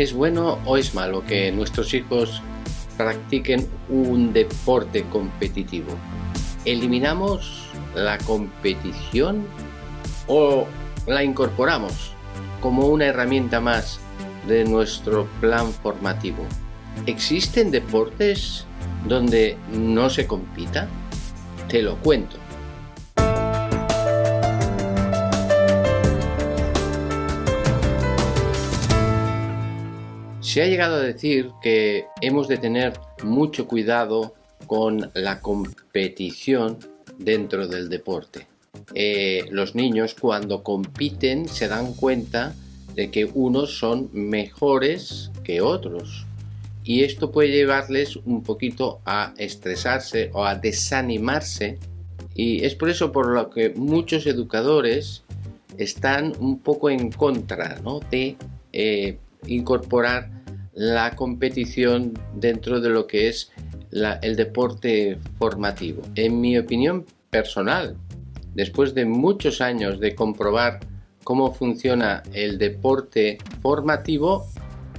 ¿Es bueno o es malo que nuestros hijos practiquen un deporte competitivo? ¿Eliminamos la competición o la incorporamos como una herramienta más de nuestro plan formativo? ¿Existen deportes donde no se compita? Te lo cuento. Se ha llegado a decir que hemos de tener mucho cuidado con la competición dentro del deporte. Eh, los niños cuando compiten se dan cuenta de que unos son mejores que otros. Y esto puede llevarles un poquito a estresarse o a desanimarse. Y es por eso por lo que muchos educadores están un poco en contra de eh, incorporar la competición dentro de lo que es el deporte formativo. En mi opinión personal, después de muchos años de comprobar cómo funciona el deporte formativo,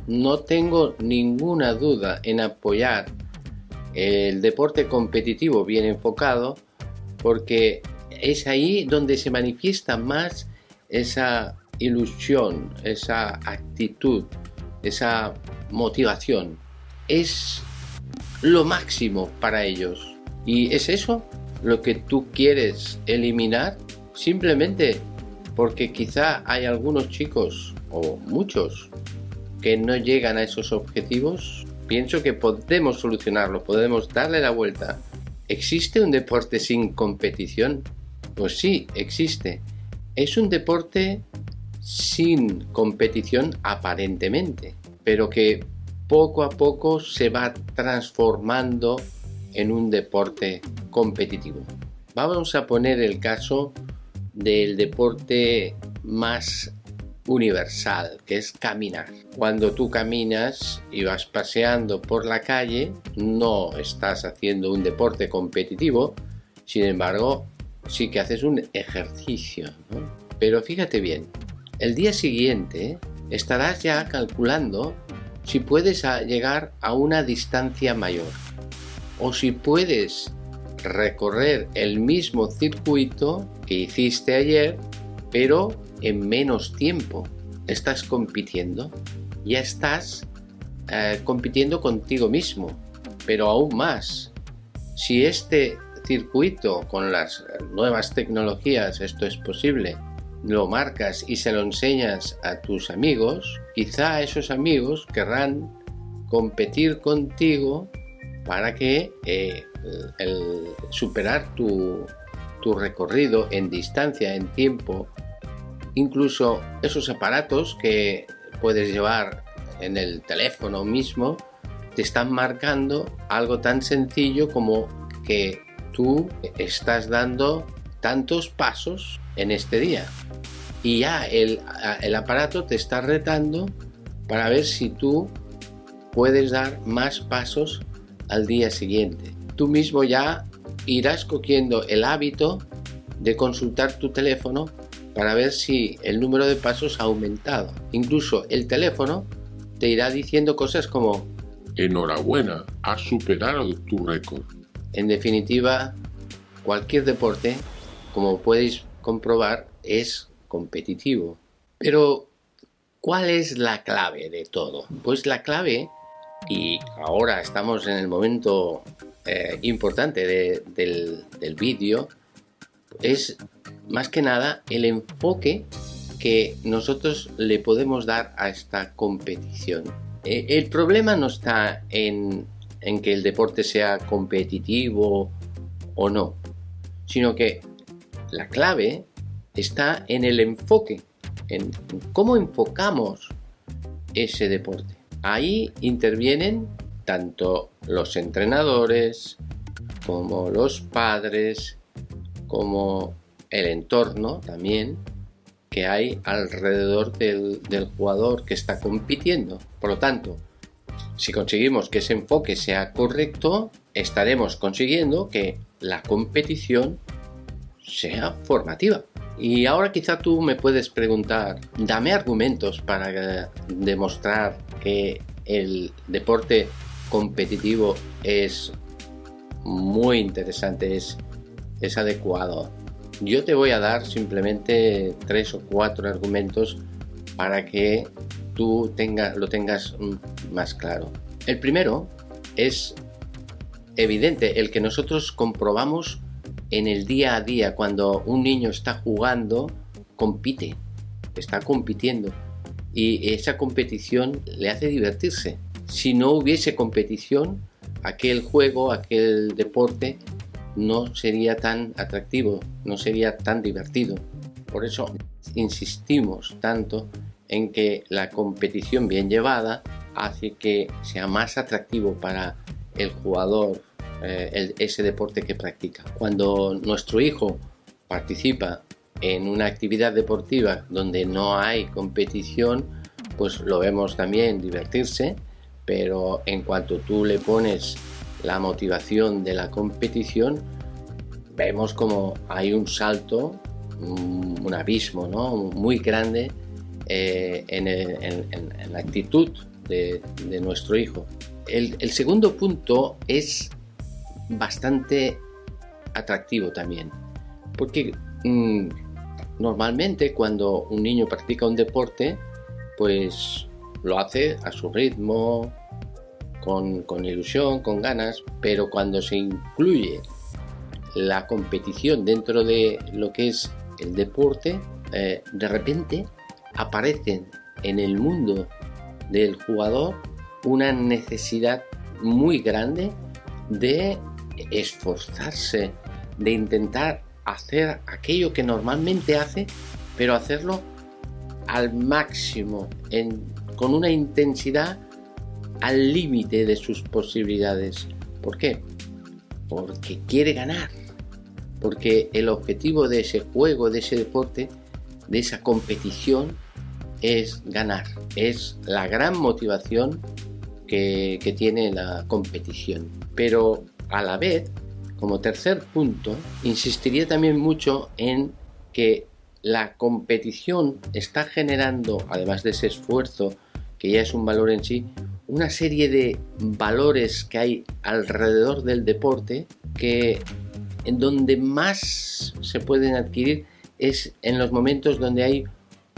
no tengo ninguna duda en apoyar el deporte competitivo bien enfocado porque es ahí donde se manifiesta más esa ilusión, esa actitud, esa motivación. Es lo máximo para ellos. ¿Y es eso lo que tú quieres eliminar? Simplemente porque quizá hay algunos chicos o muchos que no llegan a esos objetivos. Pienso que podemos solucionarlo, podemos darle la vuelta. ¿Existe un deporte sin competición? Pues sí, existe. Es un deporte sin competición aparentemente pero que poco a poco se va transformando en un deporte competitivo. Vamos a poner el caso del deporte más universal, que es caminar. Cuando tú caminas y vas paseando por la calle, no estás haciendo un deporte competitivo, sin embargo, sí que haces un ejercicio. Pero fíjate bien, el día siguiente estarás ya calculando si puedes llegar a una distancia mayor o si puedes recorrer el mismo circuito que hiciste ayer, pero en menos tiempo. Estás compitiendo, ya estás eh, compitiendo contigo mismo, pero aún más. Si este circuito con las nuevas tecnologías esto es posible, lo marcas y se lo enseñas a tus amigos, quizá esos amigos querrán competir contigo para que eh, superar tu, tu recorrido en distancia, en tiempo, incluso esos aparatos que puedes llevar en el teléfono mismo, te están marcando algo tan sencillo como que tú estás dando tantos pasos en este día. Y ya el, aparato te está retando para ver si tú puedes dar más pasos al día siguiente. Tú mismo ya irás cogiendo el hábito de consultar tu teléfono para ver si el número de pasos ha aumentado. Incluso el teléfono te irá diciendo cosas como Enhorabuena, has superado tu récord. En definitiva, cualquier deporte como podéis comprobar, es competitivo. Pero, ¿cuál es la clave de todo? Pues la clave, y ahora estamos en el momento eh, importante del, del vídeo, es más que nada el enfoque que nosotros le podemos dar a esta competición. Eh, el problema no está en, en que el deporte sea competitivo o no, sino que la clave está en el enfoque, en cómo enfocamos ese deporte. Ahí intervienen tanto los entrenadores como los padres, como el entorno también que hay alrededor del, jugador que está compitiendo. Por lo tanto, si conseguimos que ese enfoque sea correcto, estaremos consiguiendo que la competición sea formativa. Y ahora quizá tú me puedes preguntar, dame argumentos para demostrar que el deporte competitivo es muy interesante, es, es adecuado. Yo te voy a dar simplemente tres o cuatro argumentos para que tú tenga, lo tengas más claro. El primero es evidente, el que nosotros comprobamos en el día a día, cuando un niño está jugando, compite, está compitiendo y esa competición le hace divertirse. Si no hubiese competición, aquel juego, aquel deporte no sería tan atractivo, no sería tan divertido. Por eso insistimos tanto en que la competición bien llevada hace que sea más atractivo para el jugador eh, ese deporte que practica. Cuando nuestro hijo participa en una actividad deportiva donde no hay competición, pues lo vemos también divertirse, pero en cuanto tú le pones la motivación de la competición, vemos como hay un salto, un, abismo ¿no? muy grande eh, en, la actitud de, nuestro hijo. el segundo punto es bastante atractivo también. Porque mm, normalmente cuando un niño practica un deporte, pues lo hace a su ritmo, con, ilusión, con ganas, pero cuando se incluye la competición dentro de lo que es el deporte, eh, de repente aparecen en el mundo del jugador una necesidad muy grande de esforzarse, de intentar hacer aquello que normalmente hace, pero hacerlo al máximo, con una intensidad al límite de sus posibilidades. ¿Por qué? Porque quiere ganar, porque el objetivo de ese juego, de ese deporte, de esa competición, es ganar, es la gran motivación que, que tiene la competición. Pero a la vez, como tercer punto, insistiría también mucho en que la competición está generando, además de ese esfuerzo, que ya es un valor en sí, una serie de valores que hay alrededor del deporte que en donde más se pueden adquirir es en los momentos donde hay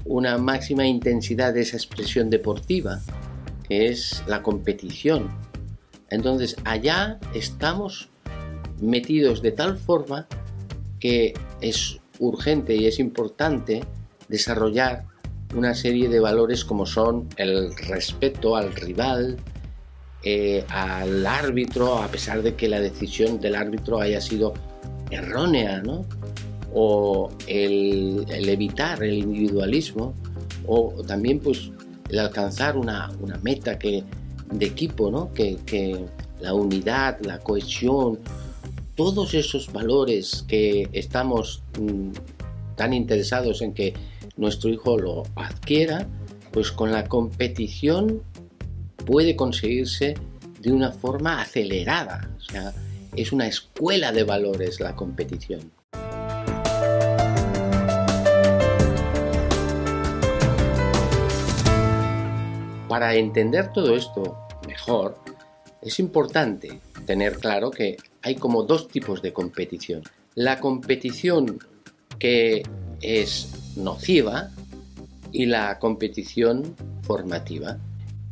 una máxima intensidad de esa expresión deportiva, que es la competición. Entonces allá estamos metidos de tal forma que es urgente y es importante desarrollar una serie de valores como son el respeto al rival, eh, al árbitro, a pesar de que la decisión del árbitro haya sido errónea, ¿no? o el, evitar el individualismo, o también pues el alcanzar una, una meta que de equipo, ¿no? Que, la unidad, la cohesión, todos esos valores que estamos mm, tan interesados en que nuestro hijo lo adquiera, pues con la competición puede conseguirse de una forma acelerada. O sea, es una escuela de valores la competición. Para entender todo esto mejor, es importante tener claro que hay como dos tipos de competición. La competición que es nociva y la competición formativa.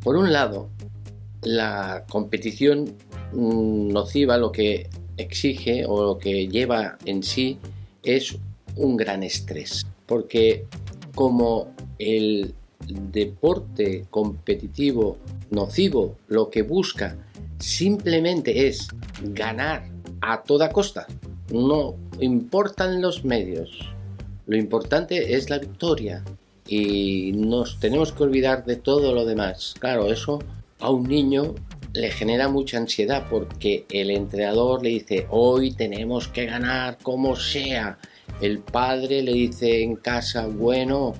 Por un lado, la competición nociva lo que exige o lo que lleva en sí es un gran estrés, porque como el deporte competitivo nocivo lo que busca simplemente es ganar a toda costa. No importan los medios. Lo importante es la victoria. Y nos tenemos que olvidar de todo lo demás. Claro, eso a un niño le genera mucha ansiedad porque el entrenador le dice, hoy tenemos que ganar como sea. El padre le dice en casa, bueno,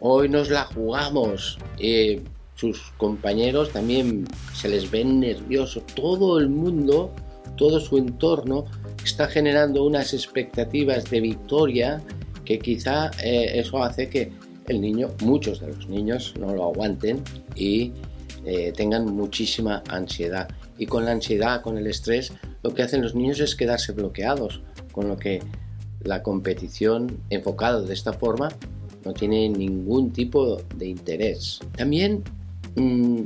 hoy nos la jugamos. Eh, sus compañeros también se les ven nerviosos. Todo el mundo, todo su entorno está generando unas expectativas de victoria que quizá eh, eso hace que el niño, muchos de los niños, no lo aguanten y eh, tengan muchísima ansiedad. Y con la ansiedad, con el estrés, lo que hacen los niños es quedarse bloqueados, con lo que la competición enfocada de esta forma no tiene ningún tipo de interés. También, mm,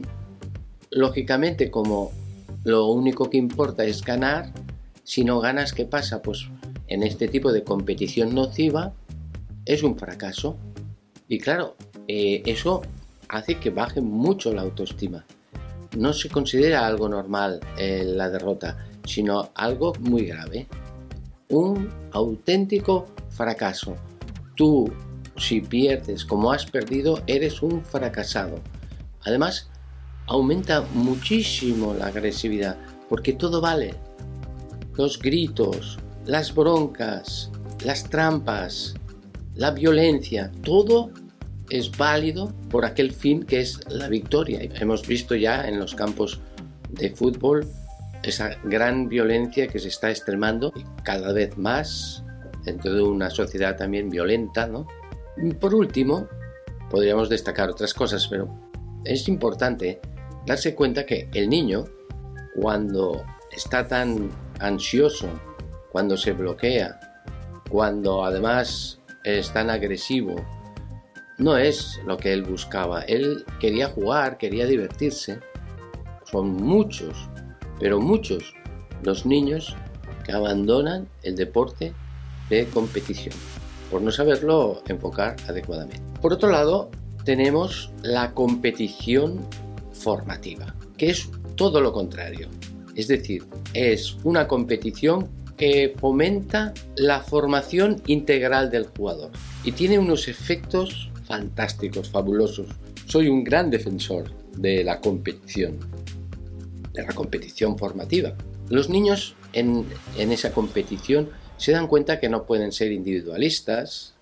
lógicamente, como lo único que importa es ganar, si no ganas, ¿qué pasa? Pues en este tipo de competición nociva es un fracaso. Y claro, eh, eso hace que baje mucho la autoestima. No se considera algo normal eh, la derrota, sino algo muy grave. Un auténtico fracaso. Tú, si pierdes como has perdido, eres un fracasado. Además, aumenta muchísimo la agresividad, porque todo vale. Los gritos, las broncas, las trampas, la violencia, todo es válido por aquel fin que es la victoria. Hemos visto ya en los campos de fútbol esa gran violencia que se está extremando y cada vez más dentro de una sociedad también violenta, ¿no? Por último, podríamos destacar otras cosas, pero es importante darse cuenta que el niño, cuando está tan ansioso, cuando se bloquea, cuando además es tan agresivo, no es lo que él buscaba. Él quería jugar, quería divertirse. Son muchos, pero muchos los niños que abandonan el deporte de competición por no saberlo enfocar adecuadamente. Por otro lado, tenemos la competición formativa, que es todo lo contrario. Es decir, es una competición que fomenta la formación integral del jugador y tiene unos efectos fantásticos, fabulosos. Soy un gran defensor de la competición, de la competición formativa. Los niños en, en esa competición se dan cuenta que no pueden ser individualistas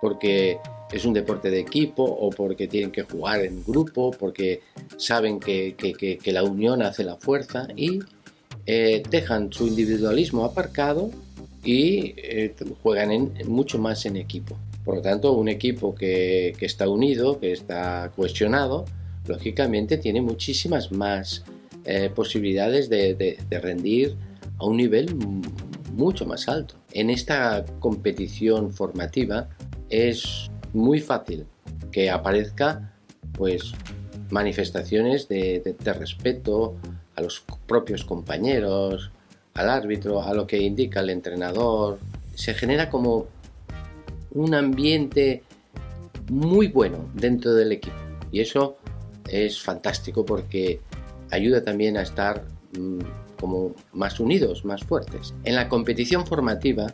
porque es un deporte de equipo o porque tienen que jugar en grupo, porque saben que, la unión hace la fuerza y eh, dejan su individualismo aparcado y eh, juegan mucho más en equipo. Por lo tanto, un equipo que, está unido, que está cuestionado, lógicamente tiene muchísimas más eh, posibilidades de, de rendir a un nivel mucho más alto. En esta competición formativa es muy fácil que aparezca pues manifestaciones de, respeto a los propios compañeros, al árbitro, a lo que indica el entrenador. Se genera como un ambiente muy bueno dentro del equipo y eso es fantástico porque ayuda también a estar mm, como más unidos, más fuertes. En la competición formativa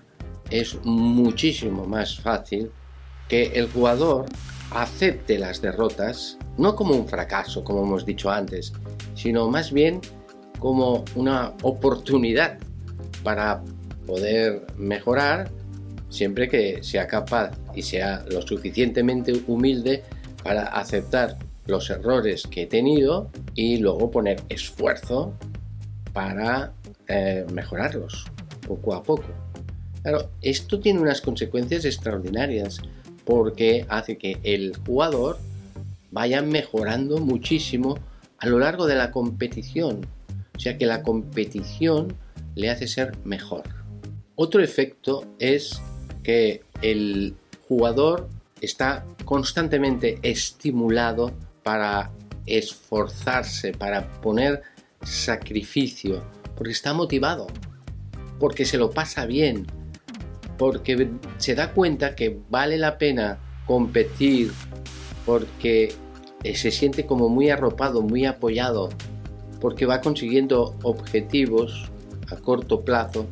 es muchísimo más fácil que el jugador acepte las derrotas no como un fracaso, como hemos dicho antes, sino más bien como una oportunidad para poder mejorar siempre que sea capaz y sea lo suficientemente humilde para aceptar los errores que he tenido y luego poner esfuerzo para eh, mejorarlos poco a poco. Claro, esto tiene unas consecuencias extraordinarias porque hace que el jugador vaya mejorando muchísimo a lo largo de la competición. O sea que la competición le hace ser mejor. Otro efecto es que el jugador está constantemente estimulado para esforzarse, para poner sacrificio, porque está motivado, porque se lo pasa bien, porque se da cuenta que vale la pena competir, porque eh, se siente como muy arropado, muy apoyado, porque va consiguiendo objetivos a corto plazo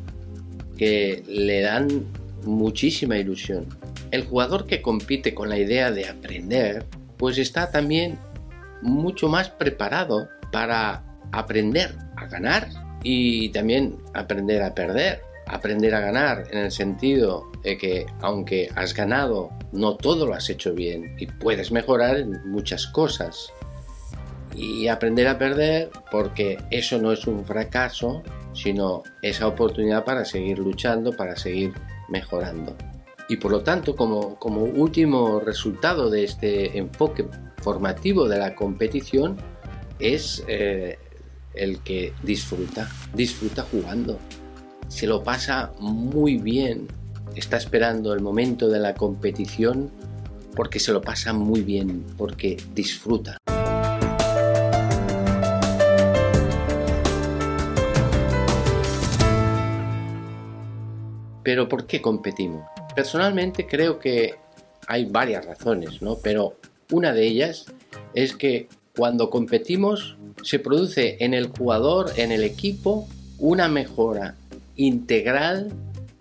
que le dan muchísima ilusión. El jugador que compite con la idea de aprender, pues está también mucho más preparado para aprender a ganar y también aprender a perder. Aprender a ganar en el sentido de que aunque has ganado, no todo lo has hecho bien y puedes mejorar en muchas cosas. Y aprender a perder porque eso no es un fracaso, sino esa oportunidad para seguir luchando, para seguir mejorando. Y por lo tanto, como, como último resultado de este enfoque formativo de la competición, es eh, el que disfruta, disfruta jugando, se lo pasa muy bien, está esperando el momento de la competición porque se lo pasa muy bien, porque disfruta. Pero ¿por qué competimos? Personalmente creo que hay varias razones, ¿no? Pero una de ellas es que cuando competimos se produce en el jugador, en el equipo, una mejora integral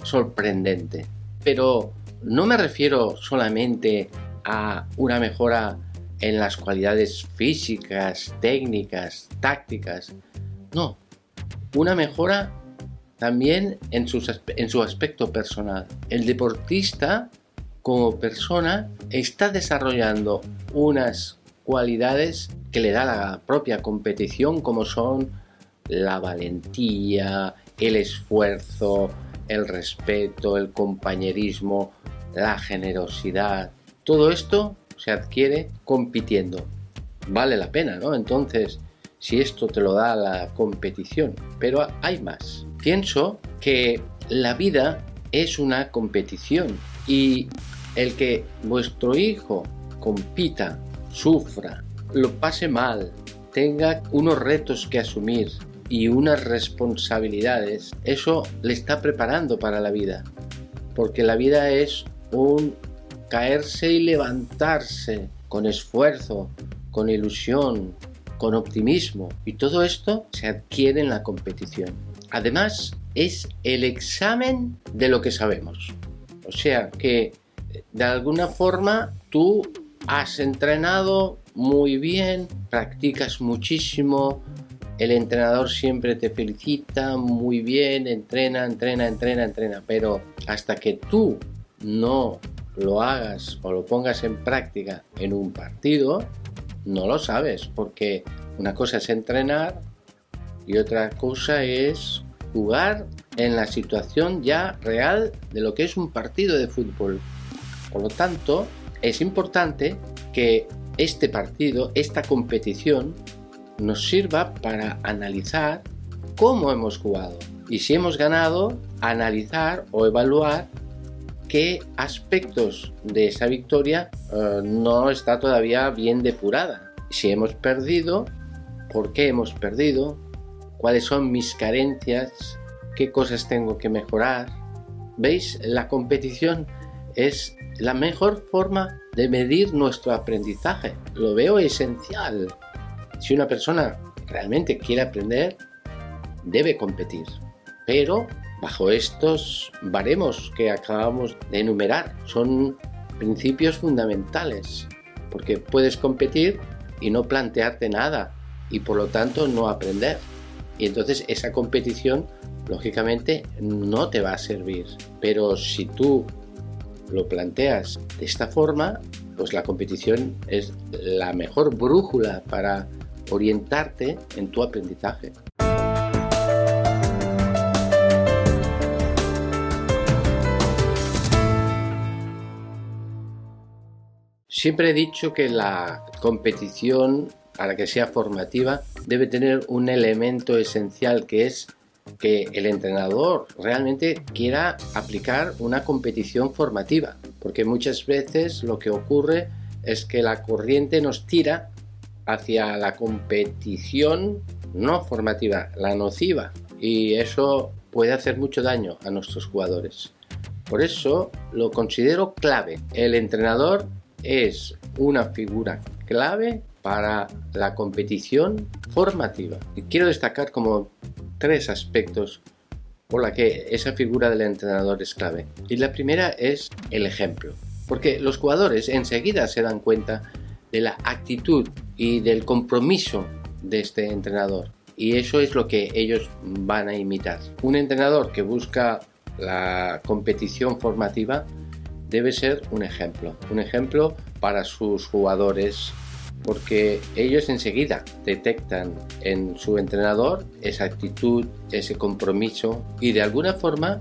sorprendente. Pero no me refiero solamente a una mejora en las cualidades físicas, técnicas, tácticas. No, una mejora también en, en su aspecto personal. El deportista como persona está desarrollando unas cualidades que le da la propia competición como son la valentía, el esfuerzo, el respeto, el compañerismo, la generosidad. Todo esto se adquiere compitiendo. Vale la pena, ¿no? Entonces, si esto te lo da la competición, pero hay más. Pienso que la vida es una competición y el que vuestro hijo compita, sufra, lo pase mal, tenga unos retos que asumir, y unas responsabilidades, eso le está preparando para la vida. Porque la vida es un caerse y levantarse con esfuerzo, con ilusión, con optimismo. Y todo esto se adquiere en la competición. Además, es el examen de lo que sabemos. O sea que de alguna forma tú has entrenado muy bien, practicas muchísimo, el entrenador siempre te felicita, muy bien, entrena, entrena, entrena, entrena, pero hasta que tú no lo hagas o lo pongas en práctica en un partido, no lo sabes, porque una cosa es entrenar y otra cosa es jugar en la situación ya real de lo que es un partido de fútbol. Por lo tanto, es importante que este partido, esta competición, nos sirva para analizar cómo hemos jugado y si hemos ganado, analizar o evaluar qué aspectos de esa victoria eh, no está todavía bien depurada. Si hemos perdido, por qué hemos perdido, cuáles son mis carencias, qué cosas tengo que mejorar. ¿Veis? La competición es la mejor forma de medir nuestro aprendizaje. Lo veo esencial. Si una persona realmente quiere aprender, debe competir, pero bajo estos baremos que acabamos de enumerar. Son principios fundamentales, porque puedes competir y no plantearte nada y por lo tanto no aprender. Y entonces esa competición, lógicamente, no te va a servir. Pero si tú lo planteas de esta forma, pues la competición es la mejor brújula para orientarte en tu aprendizaje. Siempre he dicho que la competición, para que sea formativa, debe tener un elemento esencial que es que el entrenador realmente quiera aplicar una competición formativa, porque muchas veces lo que ocurre es que la corriente nos tira hacia la competición no formativa, la nociva. Y eso puede hacer mucho daño a nuestros jugadores. Por eso lo considero clave. El entrenador es una figura clave para la competición formativa. Y quiero destacar como tres aspectos por la que esa figura del entrenador es clave. Y la primera es el ejemplo. Porque los jugadores enseguida se dan cuenta de la actitud y del compromiso de este entrenador. Y eso es lo que ellos van a imitar. Un entrenador que busca la competición formativa debe ser un ejemplo, un ejemplo para sus jugadores, porque ellos enseguida detectan en su entrenador esa actitud, ese compromiso y de alguna forma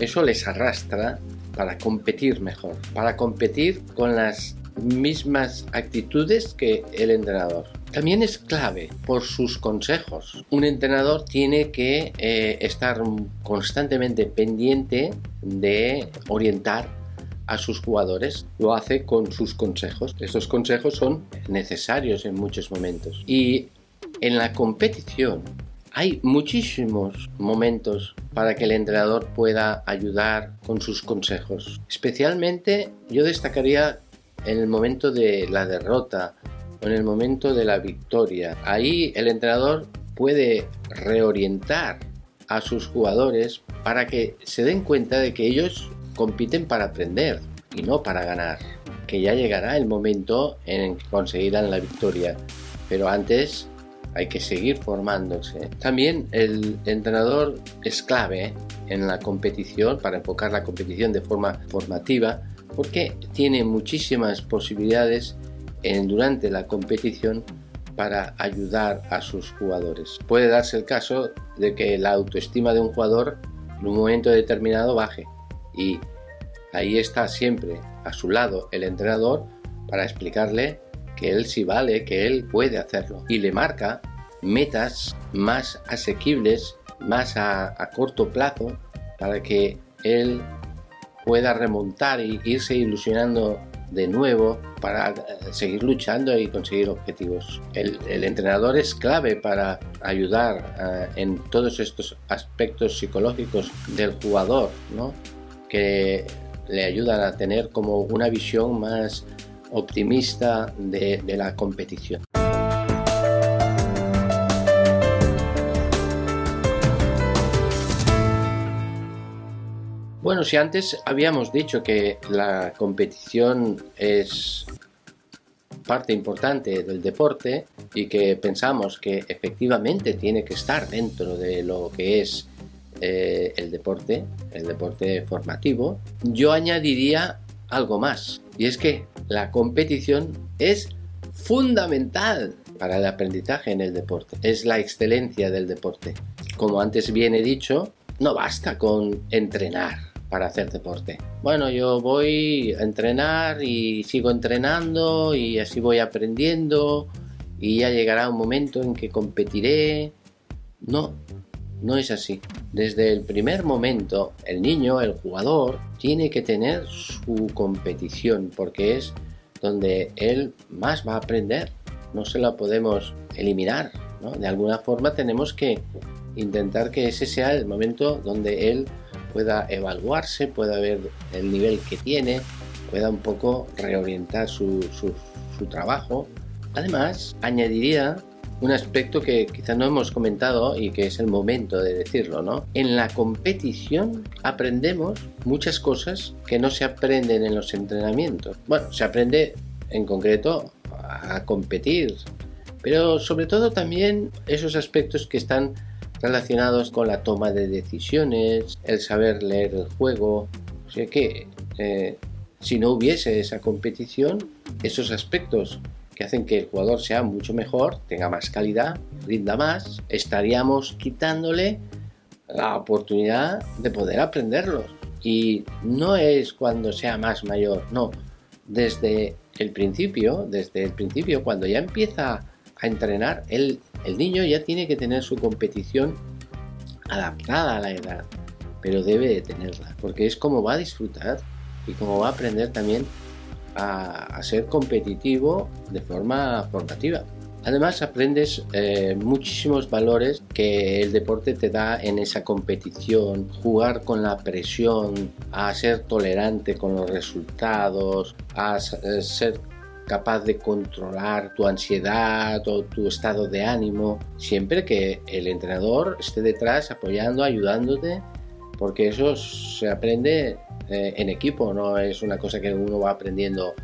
eso les arrastra para competir mejor, para competir con las mismas actitudes que el entrenador. También es clave por sus consejos. Un entrenador tiene que eh, estar constantemente pendiente de orientar a sus jugadores. Lo hace con sus consejos. Estos consejos son necesarios en muchos momentos. Y en la competición hay muchísimos momentos para que el entrenador pueda ayudar con sus consejos. Especialmente yo destacaría en el momento de la derrota o en el momento de la victoria. Ahí el entrenador puede reorientar a sus jugadores para que se den cuenta de que ellos compiten para aprender y no para ganar. Que ya llegará el momento en que conseguirán la victoria. Pero antes hay que seguir formándose. También el entrenador es clave en la competición para enfocar la competición de forma formativa porque tiene muchísimas posibilidades durante la competición para ayudar a sus jugadores. Puede darse el caso de que la autoestima de un jugador en un momento determinado baje y ahí está siempre a su lado el entrenador para explicarle que él sí vale, que él puede hacerlo y le marca metas más asequibles, más a, corto plazo para que él pueda remontar e irse ilusionando de nuevo para eh, seguir luchando y conseguir objetivos. El, entrenador es clave para ayudar eh, en todos estos aspectos psicológicos del jugador, ¿no? Le ayudan a tener como una visión más optimista de la competición. Bueno, si antes habíamos dicho que la competición es parte importante del deporte y que pensamos que efectivamente tiene que estar dentro de lo que es eh, el deporte, el deporte formativo, yo añadiría algo más y es que la competición es fundamental para el aprendizaje en el deporte, es la excelencia del deporte. Como antes bien he dicho, no basta con entrenar, para hacer deporte. Bueno, yo voy a entrenar y sigo entrenando y así voy aprendiendo y ya llegará un momento en que competiré. No, no es así. Desde el primer momento, el niño, el jugador, tiene que tener su competición porque es donde él más va a aprender. No se la podemos eliminar. ¿no? De alguna forma tenemos que intentar que ese sea el momento donde él pueda evaluarse, pueda ver el nivel que tiene, pueda un poco reorientar su, trabajo. Además, añadiría un aspecto que quizás no hemos comentado y que es el momento de decirlo, ¿no? En la competición aprendemos muchas cosas que no se aprenden en los entrenamientos. Bueno, se aprende en concreto a competir, pero sobre todo también esos aspectos que están relacionados con la toma de decisiones, el saber leer el juego. O sea que eh, si no hubiese esa competición, esos aspectos que hacen que el jugador sea mucho mejor, tenga más calidad, rinda más, estaríamos quitándole la oportunidad de poder aprenderlos. Y no es cuando sea más mayor, no. Desde el principio, desde el principio, cuando ya empieza a entrenar, el, niño ya tiene que tener su competición adaptada a la edad, pero debe de tenerla, porque es como va a disfrutar y como va a aprender también a, ser competitivo de forma formativa. Además aprendes eh, muchísimos valores que el deporte te da en esa competición, jugar con la presión, a ser tolerante con los resultados, a ser capaz de controlar tu ansiedad o tu estado de ánimo, siempre que el entrenador esté detrás apoyando, ayudándote, porque eso se aprende eh, en equipo, no es una cosa que uno va aprendiendo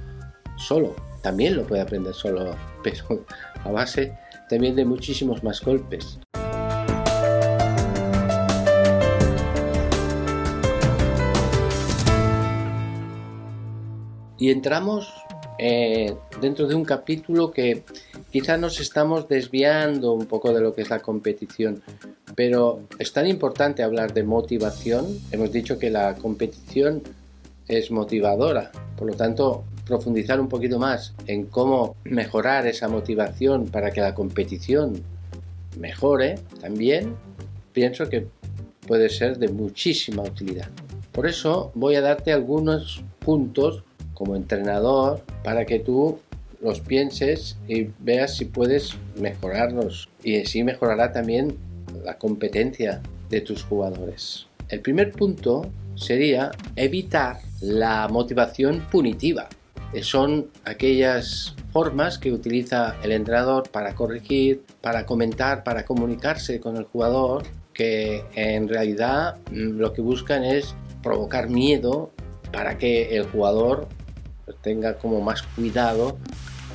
solo. También lo puede aprender solo, pero a base también de muchísimos más golpes. Y entramos eh, dentro de un capítulo que quizá nos estamos desviando un poco de lo que es la competición, pero es tan importante hablar de motivación. Hemos dicho que la competición es motivadora. Por lo tanto, profundizar un poquito más en cómo mejorar esa motivación para que la competición mejore también, pienso que puede ser de muchísima utilidad. Por eso voy a darte algunos puntos como entrenador para que tú los pienses y veas si puedes mejorarlos y así mejorará también la competencia de tus jugadores. El primer punto sería evitar la motivación punitiva. Son aquellas formas que utiliza el entrenador para corregir, para comentar, para comunicarse con el jugador, que en realidad mm, lo que buscan es provocar miedo para que el jugador tenga como más cuidado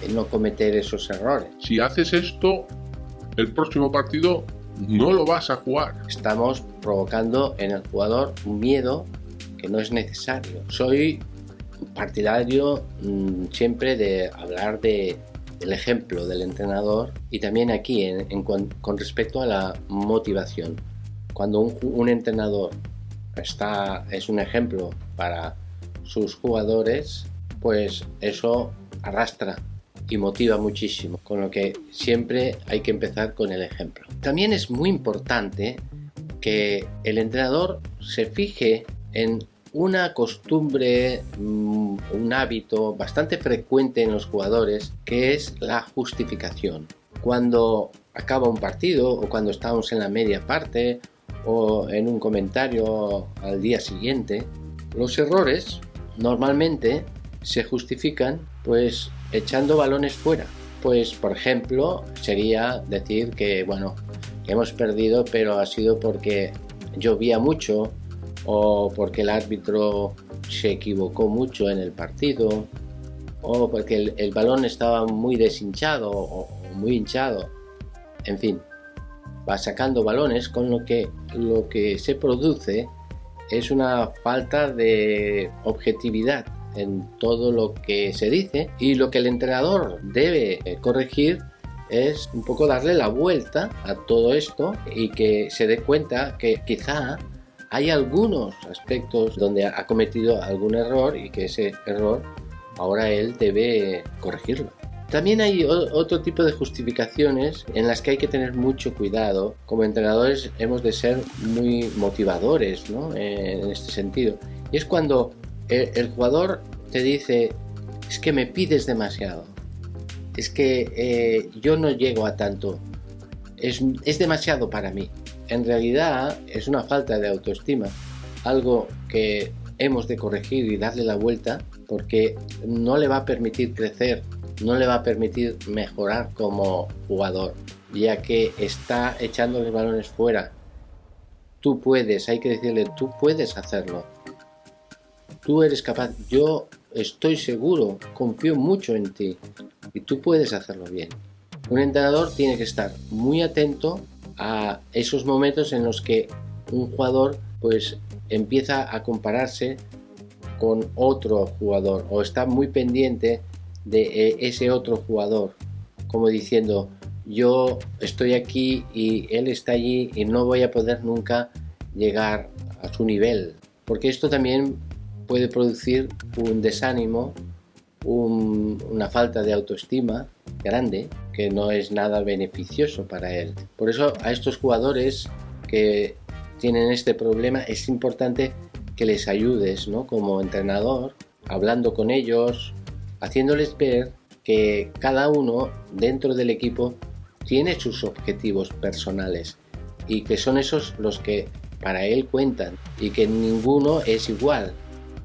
en no cometer esos errores. Si haces esto, el próximo partido no lo vas a jugar. Estamos provocando en el jugador un miedo que no es necesario. Soy partidario mm, siempre de hablar de, del ejemplo del entrenador y también aquí con, respecto a la motivación. Cuando un, un entrenador está, es un ejemplo para sus jugadores, pues eso arrastra y motiva muchísimo, con lo que siempre hay que empezar con el ejemplo. También es muy importante que el entrenador se fije en una costumbre, mm, un hábito bastante frecuente en los jugadores, que es la justificación. Cuando acaba un partido o cuando estamos en la media parte o en un comentario al día siguiente, los errores normalmente se justifican pues echando balones fuera. Pues por ejemplo sería decir que bueno, hemos perdido pero ha sido porque llovía mucho o porque el árbitro se equivocó mucho en el partido o porque el, balón estaba muy deshinchado o, muy hinchado. En fin, va sacando balones con lo que lo que se produce es una falta de objetividad en todo lo que se dice y lo que el entrenador debe eh, corregir es un poco darle la vuelta a todo esto y que se dé cuenta que quizá hay algunos aspectos donde ha cometido algún error y que ese error ahora él debe corregirlo. También hay otro tipo de justificaciones en las que hay que tener mucho cuidado. Como entrenadores hemos de ser muy motivadores ¿no? en este sentido. Y es cuando el, jugador te dice, es que me pides demasiado, es que eh, yo no llego a tanto, es, es demasiado para mí. En realidad es una falta de autoestima, algo que hemos de corregir y darle la vuelta porque no le va a permitir crecer, no le va a permitir mejorar como jugador, ya que está echando los balones fuera. Tú puedes, hay que decirle, tú puedes hacerlo tú eres capaz, yo estoy seguro, confío mucho en ti y tú puedes hacerlo bien. Un entrenador tiene que estar muy atento a esos momentos en los que un jugador pues empieza a compararse con otro jugador o está muy pendiente de eh, ese otro jugador como diciendo yo estoy aquí y él está allí y no voy a poder nunca llegar a su nivel porque esto también puede producir un desánimo, una falta de autoestima grande que no es nada beneficioso para él. Por eso a estos jugadores que tienen este problema es importante que les ayudes ¿no? como entrenador, hablando con ellos, haciéndoles ver que cada uno dentro del equipo tiene sus objetivos personales y que son esos los que para él cuentan y que ninguno es igual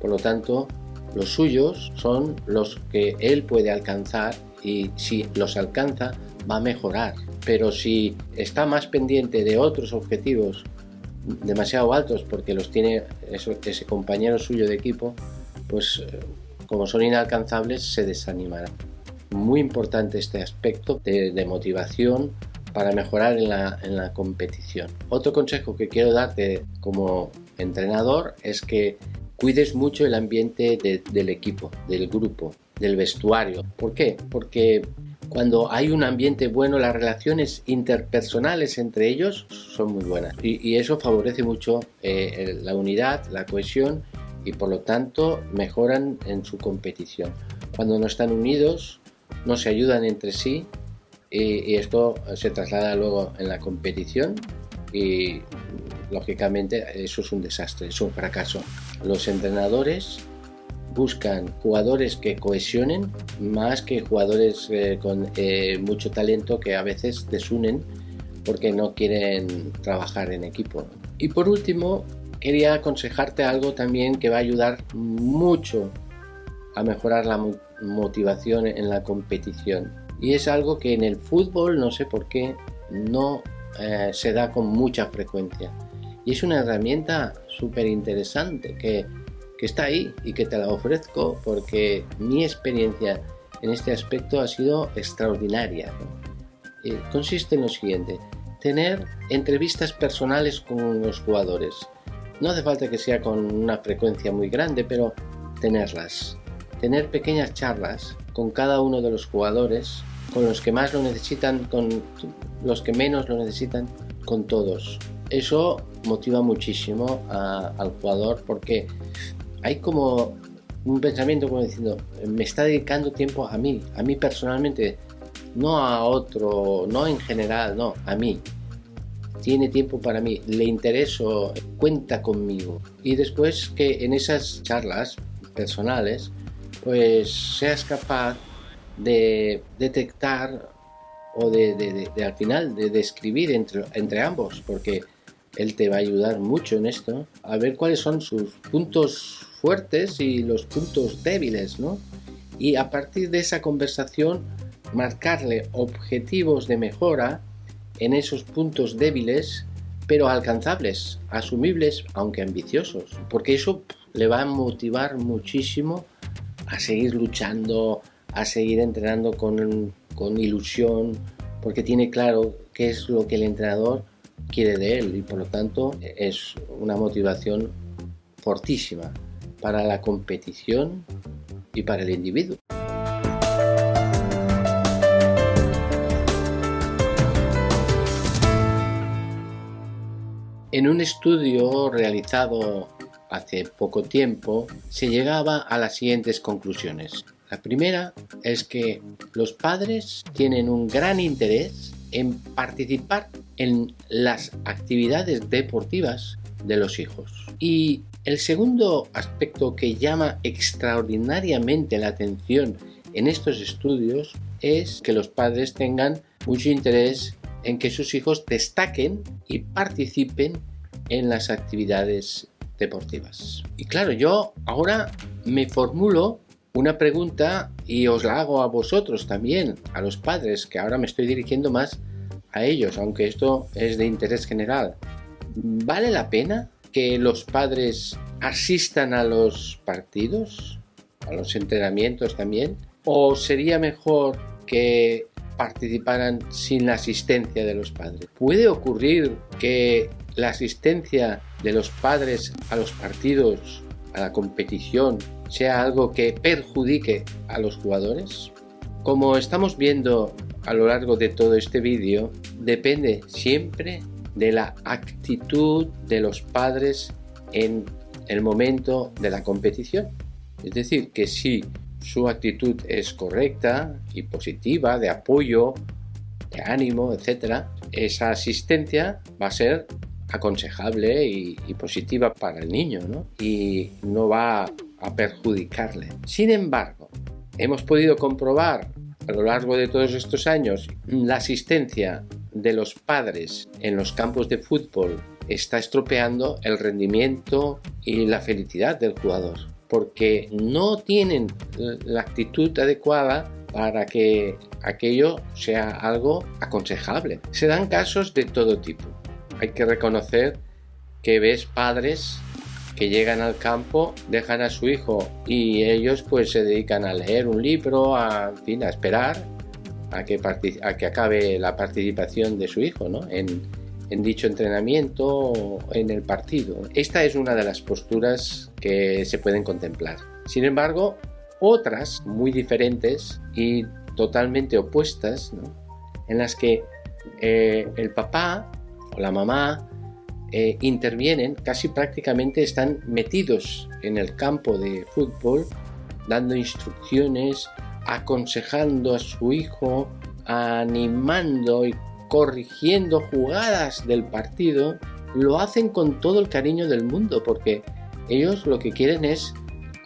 por lo tanto, los suyos son los que él puede alcanzar y si los alcanza va a mejorar. Pero si está más pendiente de otros objetivos demasiado altos porque los tiene ese compañero suyo de equipo, pues eh, como son inalcanzables se desanimará. Muy importante este aspecto de, motivación para mejorar en la, en la competición. Otro consejo que quiero darte como entrenador es que cuides mucho el ambiente del equipo, del grupo, del vestuario. ¿Por qué? Porque cuando hay un ambiente bueno, las relaciones interpersonales entre ellos son muy buenas y, eso favorece mucho eh, la unidad, la cohesión y por lo tanto mejoran en su competición. Cuando no están unidos, no se ayudan entre sí y, esto se traslada luego en la competición y lógicamente eso es un desastre, es un fracaso. Los entrenadores buscan jugadores que cohesionen más que jugadores eh, con eh, mucho talento que a veces desunen porque no quieren trabajar en equipo. Y por último, quería aconsejarte algo también que va a ayudar mucho a mejorar la motivación en la competición. Y es algo que en el fútbol, no sé por qué, no eh, se da con mucha frecuencia. Y es una herramienta súper interesante que, que está ahí y que te la ofrezco porque mi experiencia en este aspecto ha sido extraordinaria. Eh, consiste en lo siguiente, tener entrevistas personales con los jugadores. No hace falta que sea con una frecuencia muy grande, pero tenerlas. Tener pequeñas charlas con cada uno de los jugadores, con los que más lo necesitan, con los que menos lo necesitan, con todos. Eso motiva muchísimo al jugador porque hay como un pensamiento como diciendo, me está dedicando tiempo a mí, a mí personalmente, no a otro, no en general, no, a mí. Tiene tiempo para mí, le intereso, cuenta conmigo. Y después que en esas charlas personales, pues seas capaz de detectar o de, al final de describir entre, entre ambos, porque él te va a ayudar mucho en esto, a ver cuáles son sus puntos fuertes y los puntos débiles, ¿no? Y a partir de esa conversación, marcarle objetivos de mejora en esos puntos débiles, pero alcanzables, asumibles, aunque ambiciosos, porque eso le va a motivar muchísimo a seguir luchando, a seguir entrenando con, con ilusión, porque tiene claro qué es lo que el entrenador quiere de él y por lo tanto es una motivación fortísima para la competición y para el individuo. En un estudio realizado hace poco tiempo se llegaba a las siguientes conclusiones. La primera es que los padres tienen un gran interés en participar en las actividades deportivas de los hijos. Y el segundo aspecto que llama extraordinariamente la atención en estos estudios es que los padres tengan mucho interés en que sus hijos destaquen y participen en las actividades deportivas. Y claro, yo ahora me formulo una pregunta y os la hago a vosotros también, a los padres, que ahora me estoy dirigiendo más a ellos, aunque esto es de interés general. ¿Vale la pena que los padres asistan a los partidos, a los entrenamientos también? ¿O sería mejor que participaran sin la asistencia de los padres? ¿Puede ocurrir que la asistencia de los padres a los partidos, a la competición, sea algo que perjudique a los jugadores? Como estamos viendo a lo largo de todo este vídeo, depende siempre de la actitud de los padres en el momento de la competición. Es decir, que si su actitud es correcta y positiva, de apoyo, de ánimo, etc., esa asistencia va a ser aconsejable y, positiva para el niño, ¿no? Y no va a perjudicarle. Sin embargo, hemos podido comprobar a lo largo de todos estos años la asistencia de los padres en los campos de fútbol está estropeando el rendimiento y la felicidad del jugador porque no tienen la actitud adecuada para que aquello sea algo aconsejable. Se dan casos de todo tipo. Hay que reconocer que ves padres que llegan al campo, dejan a su hijo y ellos pues se dedican a leer un libro, a, fin, a esperar a que, a que acabe la participación de su hijo ¿no? en, dicho entrenamiento o en el partido. Esta es una de las posturas que se pueden contemplar. Sin embargo, otras muy diferentes y totalmente opuestas, ¿no? en las que eh, el papá o la mamá eh, intervienen, casi prácticamente están metidos en el campo de fútbol, dando instrucciones, aconsejando a su hijo, animando y corrigiendo jugadas del partido, lo hacen con todo el cariño del mundo, porque ellos lo que quieren es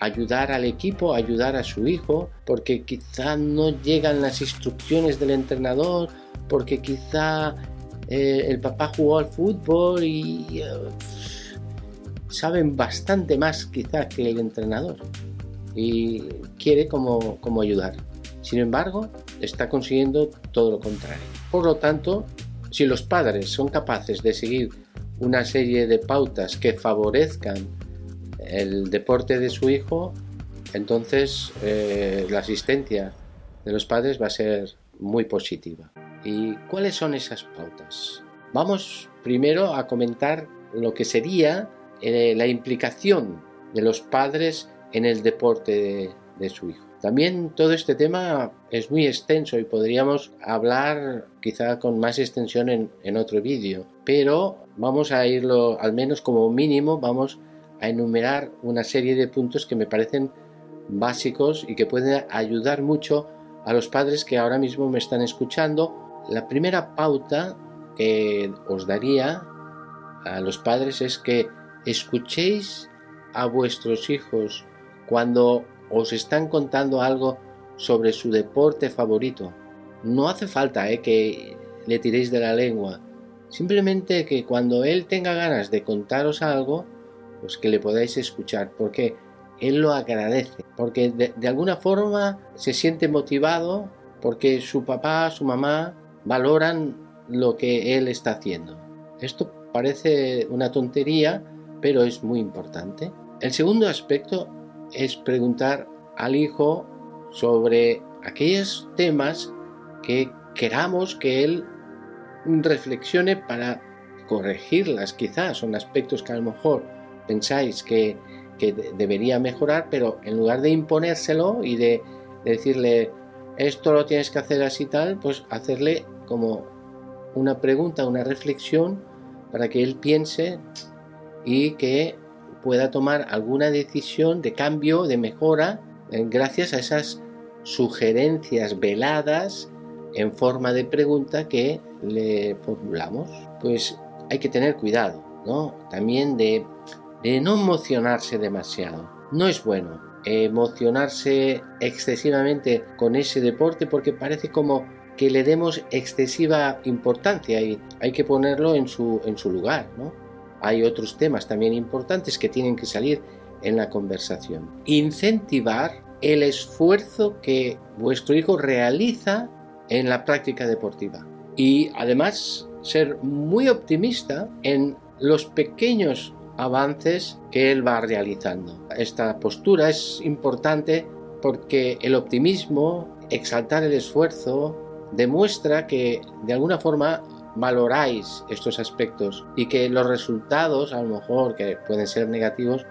ayudar al equipo, ayudar a su hijo, porque quizá no llegan las instrucciones del entrenador, porque quizá eh, el papá jugó al fútbol y eh, saben bastante más quizá que el entrenador y quiere como, como ayudar. Sin embargo, está consiguiendo todo lo contrario. Por lo tanto, si los padres son capaces de seguir una serie de pautas que favorezcan el deporte de su hijo, entonces eh, la asistencia de los padres va a ser muy positiva. ¿Y cuáles son esas pautas? Vamos primero a comentar lo que sería eh, la implicación de los padres en el deporte de, su hijo. También todo este tema es muy extenso y podríamos hablar quizá con más extensión en, en otro vídeo, pero vamos a irlo al menos como mínimo, vamos a enumerar una serie de puntos que me parecen básicos y que pueden ayudar mucho a los padres que ahora mismo me están escuchando. La primera pauta que os daría a los padres es que escuchéis a vuestros hijos cuando os están contando algo sobre su deporte favorito. No hace falta eh, que le tiréis de la lengua. Simplemente que cuando él tenga ganas de contaros algo, pues que le podáis escuchar, porque él lo agradece, porque de, alguna forma se siente motivado, porque su papá, su mamá valoran lo que él está haciendo. Esto parece una tontería, pero es muy importante. El segundo aspecto es preguntar al hijo sobre aquellos temas que queramos que él reflexione para corregirlas. Quizás son aspectos que a lo mejor pensáis que, debería mejorar, pero en lugar de imponérselo y de, decirle esto lo tienes que hacer así tal, pues hacerle como una pregunta, una reflexión para que él piense y que pueda tomar alguna decisión de cambio, de mejora, eh, gracias a esas sugerencias veladas en forma de pregunta que le formulamos. Pues hay que tener cuidado, ¿no? También de de no emocionarse demasiado. No es bueno emocionarse excesivamente con ese deporte porque parece como que le demos excesiva importancia y hay que ponerlo en su, en su lugar. ¿no? Hay otros temas también importantes que tienen que salir en la conversación. Incentivar el esfuerzo que vuestro hijo realiza en la práctica deportiva. Y además ser muy optimista en los pequeños avances que él va realizando. Esta postura es importante porque el optimismo, exaltar el esfuerzo, demuestra que de alguna forma valoráis estos aspectos y que los resultados, a lo mejor que pueden ser negativos,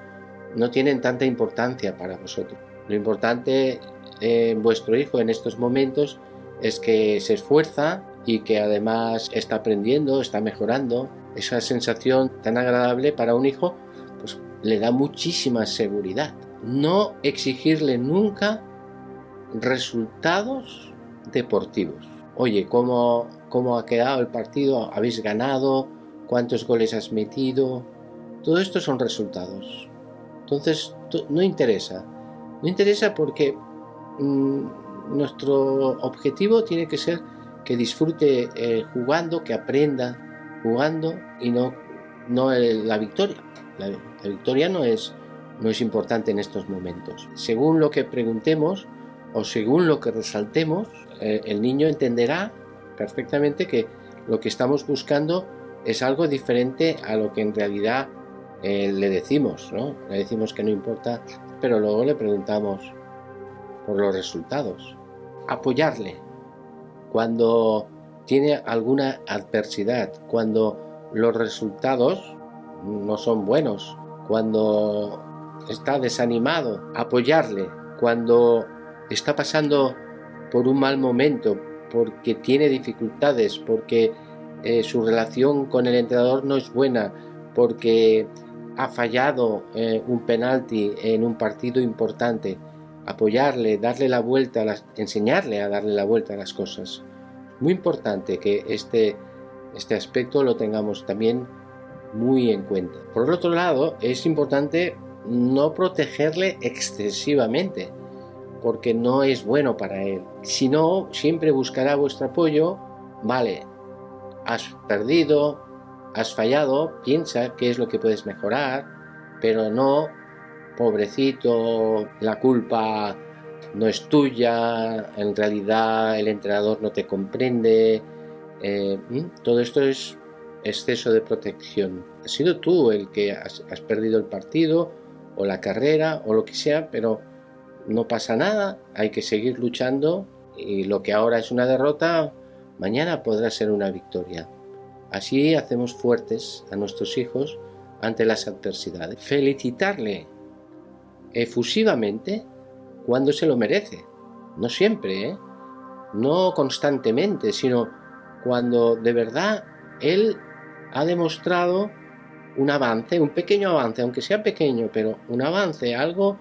no tienen tanta importancia para vosotros. Lo importante en vuestro hijo en estos momentos es que se esfuerza y que además está aprendiendo, está mejorando. Esa sensación tan agradable para un hijo, pues le da muchísima seguridad. No exigirle nunca resultados deportivos. Oye, ¿cómo, cómo ha quedado el partido? ¿Habéis ganado? ¿Cuántos goles has metido? Todo esto son resultados. Entonces, no interesa. No interesa porque mm, nuestro objetivo tiene que ser que disfrute eh, jugando, que aprenda jugando y no, no la victoria. La, victoria no es, no es importante en estos momentos. Según lo que preguntemos o según lo que resaltemos, eh, el niño entenderá perfectamente que lo que estamos buscando es algo diferente a lo que en realidad eh, le decimos, ¿no? Le decimos que no importa, pero luego le preguntamos por los resultados. Apoyarle, cuando tiene alguna adversidad, cuando los resultados no son buenos, cuando está desanimado, apoyarle, cuando está pasando por un mal momento, porque tiene dificultades, porque eh, su relación con el entrenador no es buena, porque ha fallado eh, un penalti en un partido importante, apoyarle, darle la vuelta, enseñarle a darle la vuelta a las cosas. Muy importante que este, este aspecto lo tengamos también muy en cuenta. Por otro lado, es importante no protegerle excesivamente, porque no es bueno para él. Si no, siempre buscará vuestro apoyo. Vale, has perdido, has fallado, piensa qué es lo que puedes mejorar, pero no, pobrecito, la culpa no es tuya, en realidad el entrenador no te comprende. Eh, todo esto es exceso de protección. Has sido tú el que has, has perdido el partido o la carrera o lo que sea, pero no pasa nada, hay que seguir luchando y lo que ahora es una derrota, mañana podrá ser una victoria. Así hacemos fuertes a nuestros hijos ante las adversidades. Felicitarle efusivamente cuando se lo merece. No siempre, ¿eh? no constantemente, sino cuando de verdad él ha demostrado un avance, un pequeño avance, aunque sea pequeño, pero un avance, algo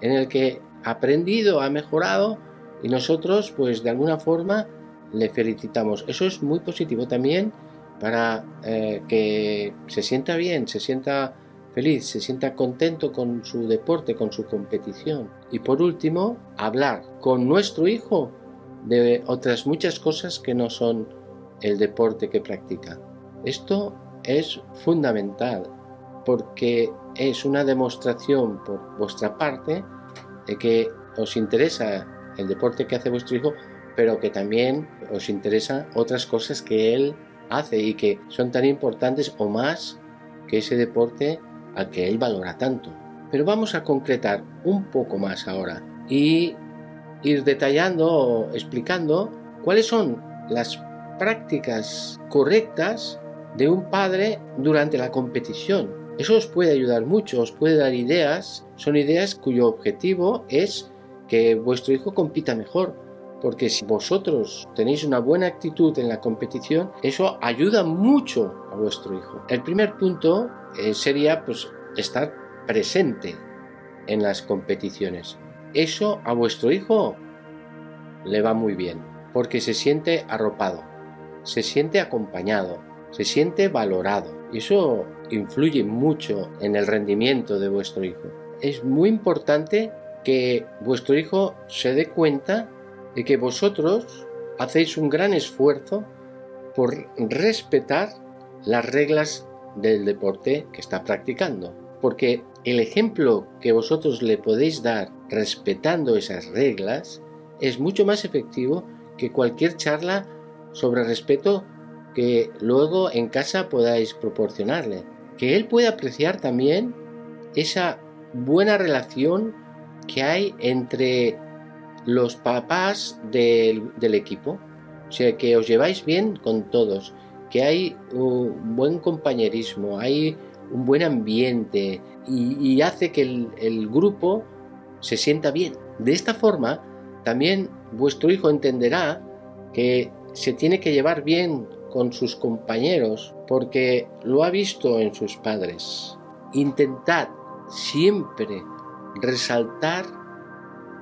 en el que aprendido, ha mejorado y nosotros pues de alguna forma le felicitamos. Eso es muy positivo también para eh, que se sienta bien, se sienta feliz, se sienta contento con su deporte, con su competición. Y por último, hablar con nuestro hijo de otras muchas cosas que no son el deporte que practica. Esto es fundamental porque es una demostración por vuestra parte de que os interesa el deporte que hace vuestro hijo, pero que también os interesan otras cosas que él hace y que son tan importantes o más que ese deporte al que él valora tanto. Pero vamos a concretar un poco más ahora y ir detallando o explicando cuáles son las prácticas correctas de un padre durante la competición. Eso os puede ayudar mucho, os puede dar ideas, son ideas cuyo objetivo es que vuestro hijo compita mejor, porque si vosotros tenéis una buena actitud en la competición, eso ayuda mucho a vuestro hijo. El primer punto eh, sería pues estar presente en las competiciones. Eso a vuestro hijo le va muy bien, porque se siente arropado, se siente acompañado, se siente valorado. Y eso influye mucho en el rendimiento de vuestro hijo. Es muy importante que vuestro hijo se dé cuenta de que vosotros hacéis un gran esfuerzo por respetar las reglas del deporte que está practicando. Porque el ejemplo que vosotros le podéis dar respetando esas reglas es mucho más efectivo que cualquier charla sobre respeto que luego en casa podáis proporcionarle. Que él pueda apreciar también esa buena relación que hay entre los papás del, equipo. O sea, que os lleváis bien con todos, que hay un buen compañerismo, hay un buen ambiente y, hace que el, grupo se sienta bien. De esta forma, también vuestro hijo entenderá que se tiene que llevar bien con sus compañeros porque lo ha visto en sus padres. Intentad siempre resaltar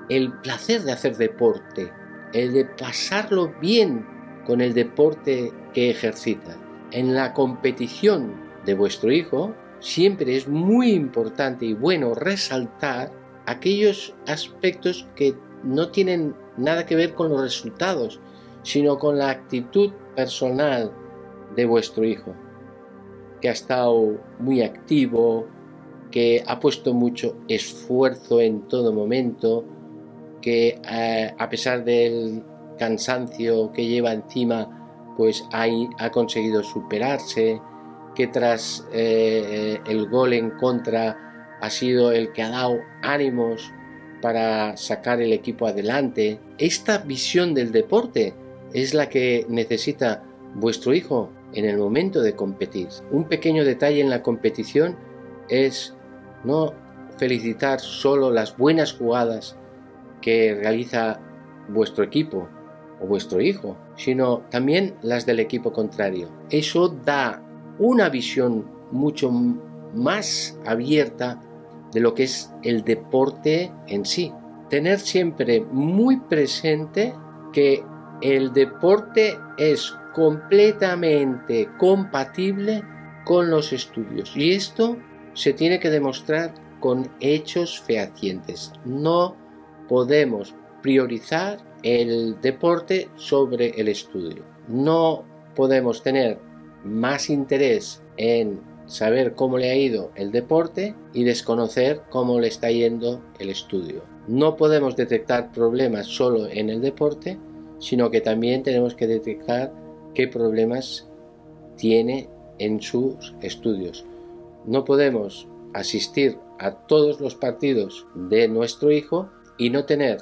el placer de hacer deporte, el de pasarlo bien con el deporte que ejercita. En la competición de vuestro hijo siempre es muy importante y bueno resaltar aquellos aspectos que no tienen nada que ver con los resultados, sino con la actitud personal de vuestro hijo, que ha estado muy activo, que ha puesto mucho esfuerzo en todo momento, que eh, a pesar del cansancio que lleva encima, pues ha, ha conseguido superarse, que tras eh, el gol en contra ha sido el que ha dado ánimos para sacar el equipo adelante. Esta visión del deporte es la que necesita vuestro hijo en el momento de competir. Un pequeño detalle en la competición es no felicitar solo las buenas jugadas que realiza vuestro equipo o vuestro hijo, sino también las del equipo contrario. Eso da una visión mucho más abierta de lo que es el deporte en sí. Tener siempre muy presente que el deporte es completamente compatible con los estudios y esto se tiene que demostrar con hechos fehacientes. No podemos priorizar el deporte sobre el estudio. No podemos tener más interés en saber cómo le ha ido el deporte y desconocer cómo le está yendo el estudio. No podemos detectar problemas solo en el deporte, sino que también tenemos que detectar qué problemas tiene en sus estudios. No podemos asistir a todos los partidos de nuestro hijo y no tener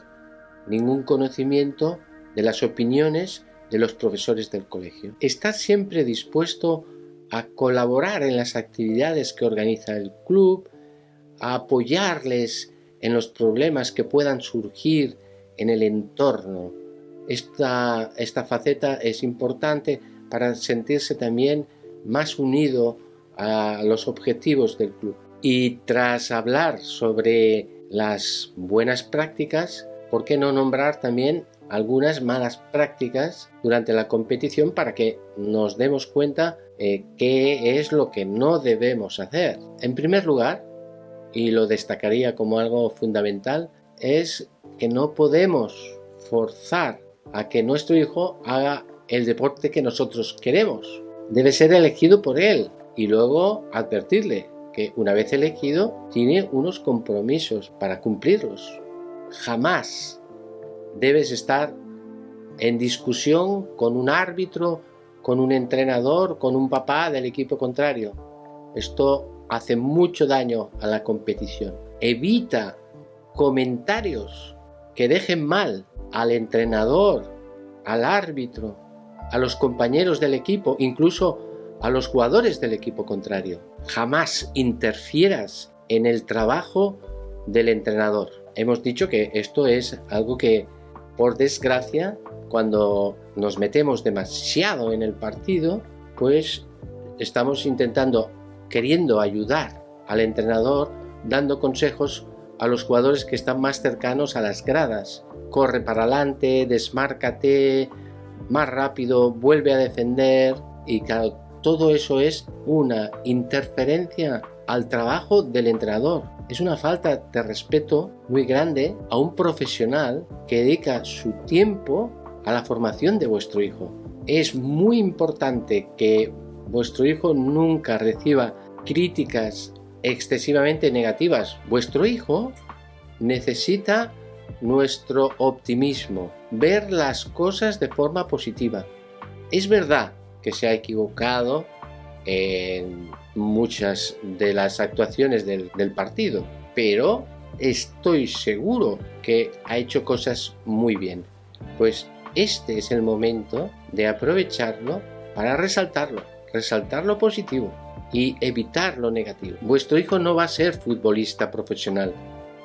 ningún conocimiento de las opiniones de los profesores del colegio. Estar siempre dispuesto a colaborar en las actividades que organiza el club, a apoyarles en los problemas que puedan surgir en el entorno. Esta, esta faceta es importante para sentirse también más unido a los objetivos del club. Y tras hablar sobre las buenas prácticas, ¿por qué no nombrar también algunas malas prácticas durante la competición para que nos demos cuenta eh, qué es lo que no debemos hacer. En primer lugar, y lo destacaría como algo fundamental, es que no podemos forzar a que nuestro hijo haga el deporte que nosotros queremos. Debe ser elegido por él y luego advertirle que una vez elegido tiene unos compromisos para cumplirlos. Jamás debes estar en discusión con un árbitro, con un entrenador, con un papá del equipo contrario. Esto hace mucho daño a la competición. Evita comentarios que dejen mal al entrenador, al árbitro, a los compañeros del equipo, incluso a los jugadores del equipo contrario. Jamás interfieras en el trabajo del entrenador. Hemos dicho que esto es algo que por desgracia, cuando nos metemos demasiado en el partido, pues estamos intentando, queriendo ayudar al entrenador, dando consejos a los jugadores que están más cercanos a las gradas. Corre para adelante, desmárcate, más rápido, vuelve a defender y todo eso es una interferencia al trabajo del entrenador. Es una falta de respeto muy grande a un profesional que dedica su tiempo a la formación de vuestro hijo. Es muy importante que vuestro hijo nunca reciba críticas excesivamente negativas. Vuestro hijo necesita nuestro optimismo, ver las cosas de forma positiva. Es verdad que se ha equivocado en muchas de las actuaciones del, partido, pero estoy seguro que ha hecho cosas muy bien. Pues este es el momento de aprovecharlo para resaltarlo, resaltar lo positivo y evitar lo negativo. Vuestro hijo no va a ser futbolista profesional,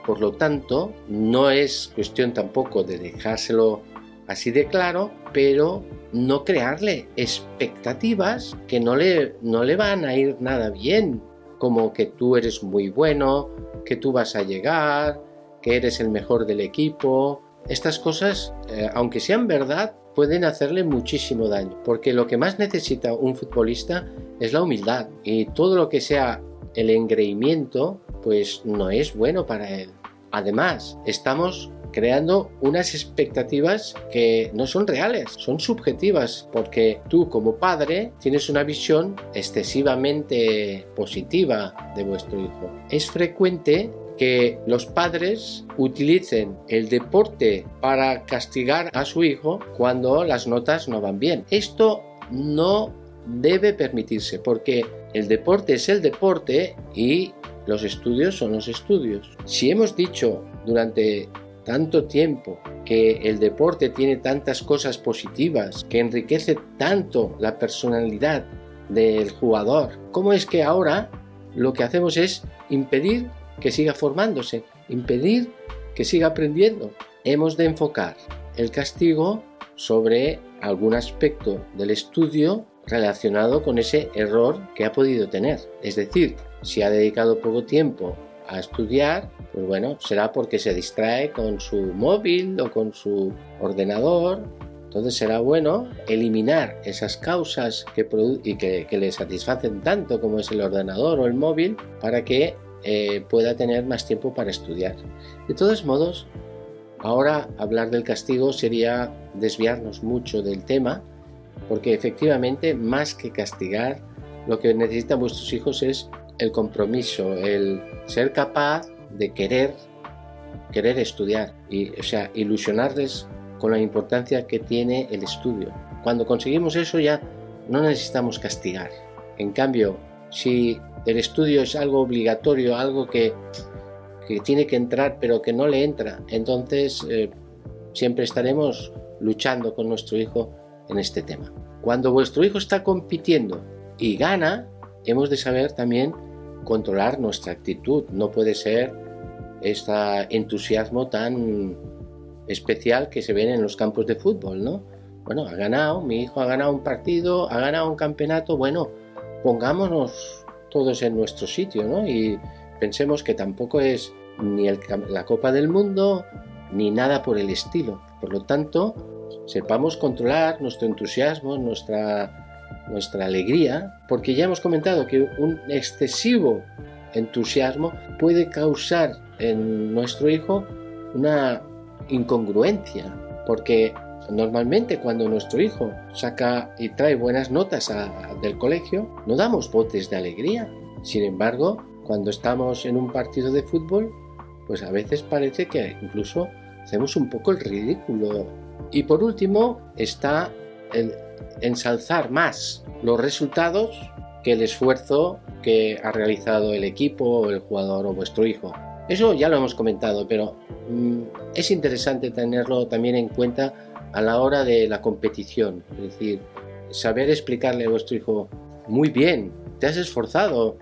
por lo tanto, no es cuestión tampoco de dejárselo así de claro, pero no crearle expectativas que no le, no le van a ir nada bien, como que tú eres muy bueno, que tú vas a llegar, que eres el mejor del equipo. Estas cosas, eh, aunque sean verdad, pueden hacerle muchísimo daño, porque lo que más necesita un futbolista es la humildad y todo lo que sea el engreimiento, pues no es bueno para él. Además, estamos creando unas expectativas que no son reales, son subjetivas, porque tú como padre tienes una visión excesivamente positiva de vuestro hijo. Es frecuente que los padres utilicen el deporte para castigar a su hijo cuando las notas no van bien. Esto no debe permitirse porque el deporte es el deporte y los estudios son los estudios. Si hemos dicho durante tanto tiempo, que el deporte tiene tantas cosas positivas, que enriquece tanto la personalidad del jugador. ¿Cómo es que ahora lo que hacemos es impedir que siga formándose, impedir que siga aprendiendo? Hemos de enfocar el castigo sobre algún aspecto del estudio relacionado con ese error que ha podido tener. Es decir, si ha dedicado poco tiempo a estudiar, pues bueno, será porque se distrae con su móvil o con su ordenador. Entonces será bueno eliminar esas causas que, y que, le satisfacen tanto como es el ordenador o el móvil para que eh, pueda tener más tiempo para estudiar. De todos modos, ahora hablar del castigo sería desviarnos mucho del tema, porque efectivamente más que castigar, lo que necesitan vuestros hijos es el compromiso, el ser capaz de querer, querer estudiar y, o sea, ilusionarles con la importancia que tiene el estudio. Cuando conseguimos eso ya no necesitamos castigar. En cambio, si el estudio es algo obligatorio, algo que, tiene que entrar pero que no le entra, entonces eh, siempre estaremos luchando con nuestro hijo en este tema. Cuando vuestro hijo está compitiendo y gana, hemos de saber también controlar nuestra actitud. No puede ser este entusiasmo tan especial que se ven en los campos de fútbol, ¿no? Bueno, ha ganado, mi hijo ha ganado un partido, ha ganado un campeonato, bueno, pongámonos todos en nuestro sitio, ¿no? Y pensemos que tampoco es ni la Copa del Mundo ni nada por el estilo. Por lo tanto, sepamos controlar nuestro entusiasmo, nuestra nuestra alegría, porque ya hemos comentado que un excesivo entusiasmo puede causar en nuestro hijo una incongruencia, porque normalmente cuando nuestro hijo saca y trae buenas notas del colegio, no damos botes de alegría. Sin embargo, cuando estamos en un partido de fútbol, pues a veces parece que incluso hacemos un poco el ridículo. Y por último está el ensalzar más los resultados que el esfuerzo que ha realizado el equipo el jugador o vuestro hijo. Eso ya lo hemos comentado, pero mm, es interesante tenerlo también en cuenta a la hora de la competición. Es decir, saber explicarle a vuestro hijo, muy bien, te has esforzado,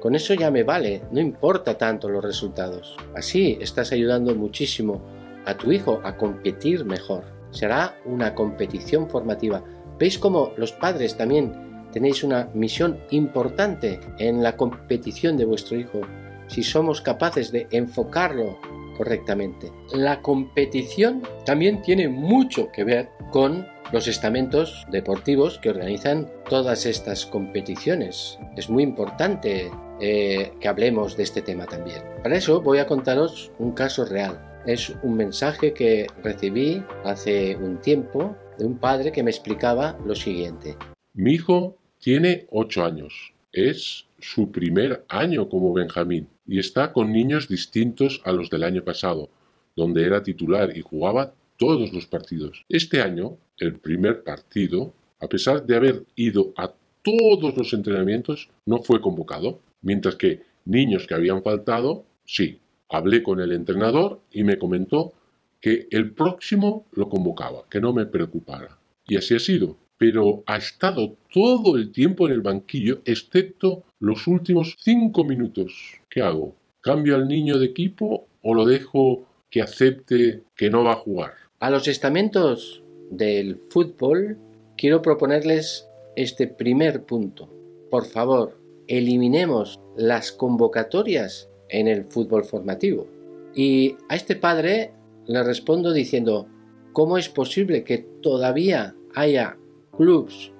con eso ya me vale, no importa tanto los resultados. Así estás ayudando muchísimo a tu hijo a competir mejor. Será una competición formativa ¿Veis cómo los padres también tenéis una misión importante en la competición de vuestro hijo? Si somos capaces de enfocarlo correctamente. La competición también tiene mucho que ver con los estamentos deportivos que organizan todas estas competiciones. Es muy importante eh, que hablemos de este tema también. Para eso voy a contaros un caso real. Es un mensaje que recibí hace un tiempo de un padre que me explicaba lo siguiente. Mi hijo tiene 8 años. Es su primer año como Benjamín y está con niños distintos a los del año pasado, donde era titular y jugaba todos los partidos. Este año, el primer partido, a pesar de haber ido a todos los entrenamientos, no fue convocado, mientras que niños que habían faltado, sí. Hablé con el entrenador y me comentó que el próximo lo convocaba, que no me preocupara. Y así ha sido. Pero ha estado todo el tiempo en el banquillo, excepto los últimos cinco minutos. ¿Qué hago? ¿Cambio al niño de equipo o lo dejo que acepte que no va a jugar? A los estamentos del fútbol quiero proponerles este primer punto. Por favor, eliminemos las convocatorias en el fútbol formativo. Y a este padre le respondo diciendo, ¿cómo es posible que todavía haya clubs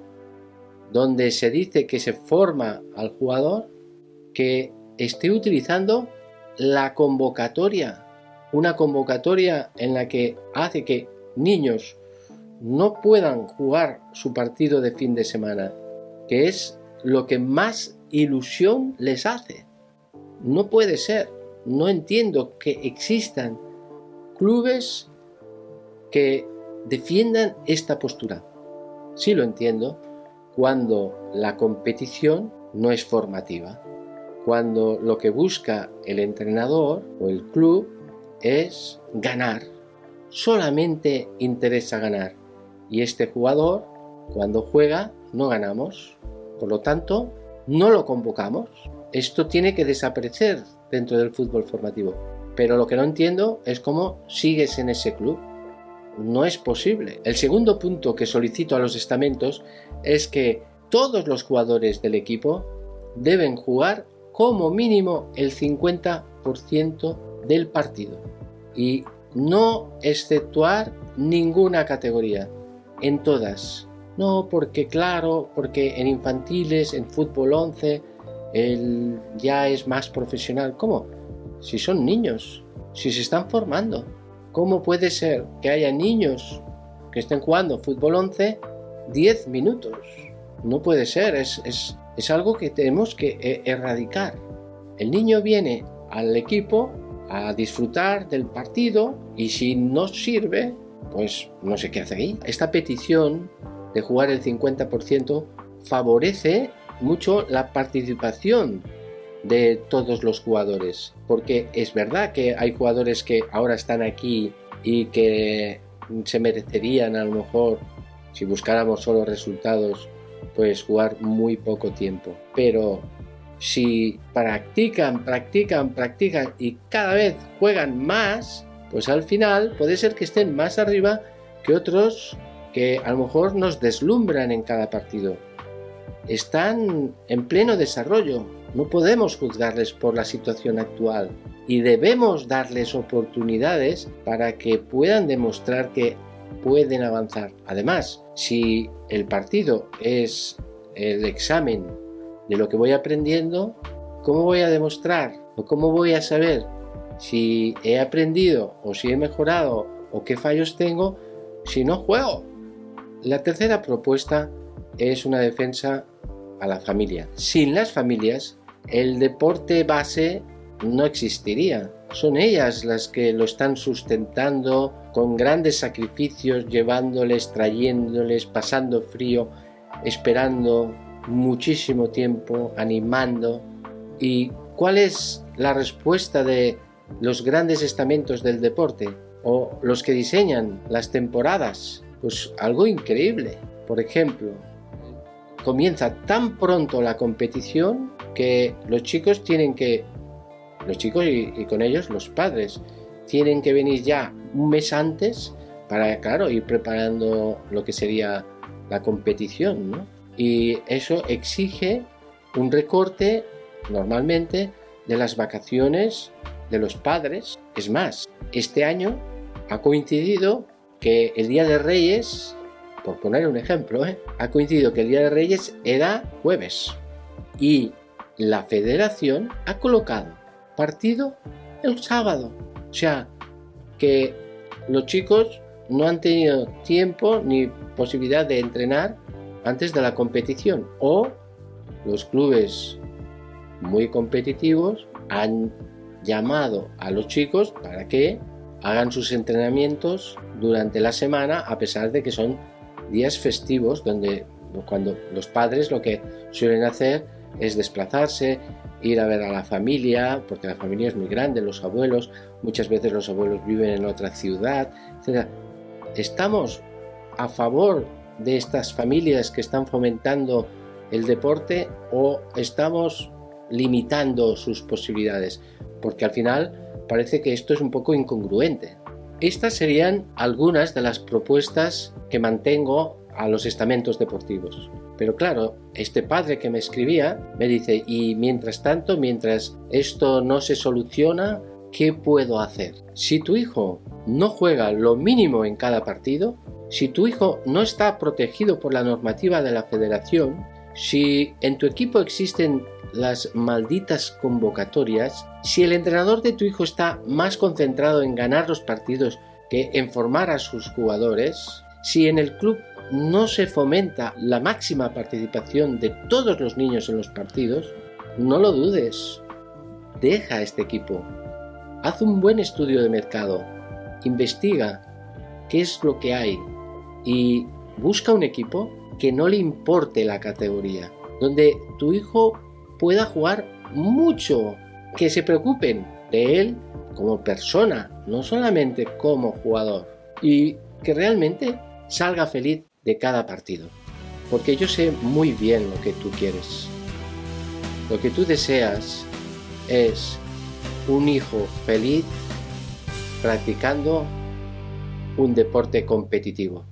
donde se dice que se forma al jugador que esté utilizando la convocatoria, una convocatoria en la que hace que niños no puedan jugar su partido de fin de semana, que es lo que más ilusión les hace. No puede ser, no entiendo que existan clubes que defiendan esta postura. Sí lo entiendo cuando la competición no es formativa, cuando lo que busca el entrenador o el club es ganar, solamente interesa ganar y este jugador cuando juega no ganamos, por lo tanto no lo convocamos. Esto tiene que desaparecer dentro del fútbol formativo. Pero lo que no entiendo es cómo sigues en ese club. No es posible. El segundo punto que solicito a los estamentos es que todos los jugadores del equipo deben jugar como mínimo el 50% del partido y no exceptuar ninguna categoría, en todas. No, porque claro, porque en infantiles, en fútbol 11, él ya es más profesional. ¿Cómo? Si son niños, si se están formando. ¿Cómo puede ser que haya niños que estén jugando fútbol 11 10 minutos? No puede ser, es, es, es algo que tenemos que e, erradicar. El niño viene al equipo a disfrutar del partido y si no sirve, pues no sé qué hace ahí. Esta petición de jugar el 50% favorece mucho la participación de todos los jugadores, porque es verdad que hay jugadores que ahora están aquí y que se merecerían a lo mejor, si buscáramos solo resultados, pues jugar muy poco tiempo, pero si practican, practican, practican y cada vez juegan más, pues al final puede ser que estén más arriba que otros que a lo mejor nos deslumbran en cada partido. Están en pleno desarrollo, no podemos juzgarles por la situación actual y debemos darles oportunidades para que puedan demostrar que pueden avanzar. Además, si el partido es el examen de lo que voy aprendiendo, ¿cómo voy a demostrar o cómo voy a saber si he aprendido o si he mejorado o qué fallos tengo si no juego? La tercera propuesta es una defensa a la familia. Sin las familias, el deporte base no existiría. Son ellas las que lo están sustentando con grandes sacrificios, llevándoles, trayéndoles, pasando frío, esperando muchísimo tiempo, animando. ¿Y cuál es la respuesta de los grandes estamentos del deporte o los que diseñan las temporadas? Pues algo increíble. Por ejemplo, comienza tan pronto la competición que los chicos tienen que, los chicos y, con ellos los padres, tienen que venir ya un mes antes para, claro, ir preparando lo que sería la competición, ¿no? Y eso exige un recorte normalmente de las vacaciones de los padres. Es más, este año ha coincidido que el Día de Reyes, por poner un ejemplo, ¿eh? ha coincidido que el Día de Reyes era jueves y la federación ha colocado partido el sábado. O sea, que los chicos no han tenido tiempo ni posibilidad de entrenar antes de la competición o los clubes muy competitivos han llamado a los chicos para que hagan sus entrenamientos durante la semana a pesar de que son días festivos donde cuando los padres lo que suelen hacer es desplazarse, ir a ver a la familia, porque la familia es muy grande, los abuelos, muchas veces los abuelos viven en otra ciudad, etc. Estamos a favor de estas familias que están fomentando el deporte o estamos limitando sus posibilidades? Porque al final parece que esto es un poco incongruente. Estas serían algunas de las propuestas que mantengo a los estamentos deportivos. Pero claro, este padre que me escribía me dice, y mientras tanto, mientras esto no se soluciona, ¿qué puedo hacer? Si tu hijo no juega lo mínimo en cada partido, si tu hijo no está protegido por la normativa de la federación, si en tu equipo existen las malditas convocatorias, si el entrenador de tu hijo está más concentrado en ganar los partidos que en formar a sus jugadores, si en el club no se fomenta la máxima participación de todos los niños en los partidos, no lo dudes. Deja este equipo. Haz un buen estudio de mercado. Investiga qué es lo que hay y busca un equipo que no le importe la categoría, donde tu hijo pueda jugar mucho, que se preocupen de él como persona, no solamente como jugador, y que realmente salga feliz de cada partido. Porque yo sé muy bien lo que tú quieres. Lo que tú deseas es un hijo feliz practicando un deporte competitivo.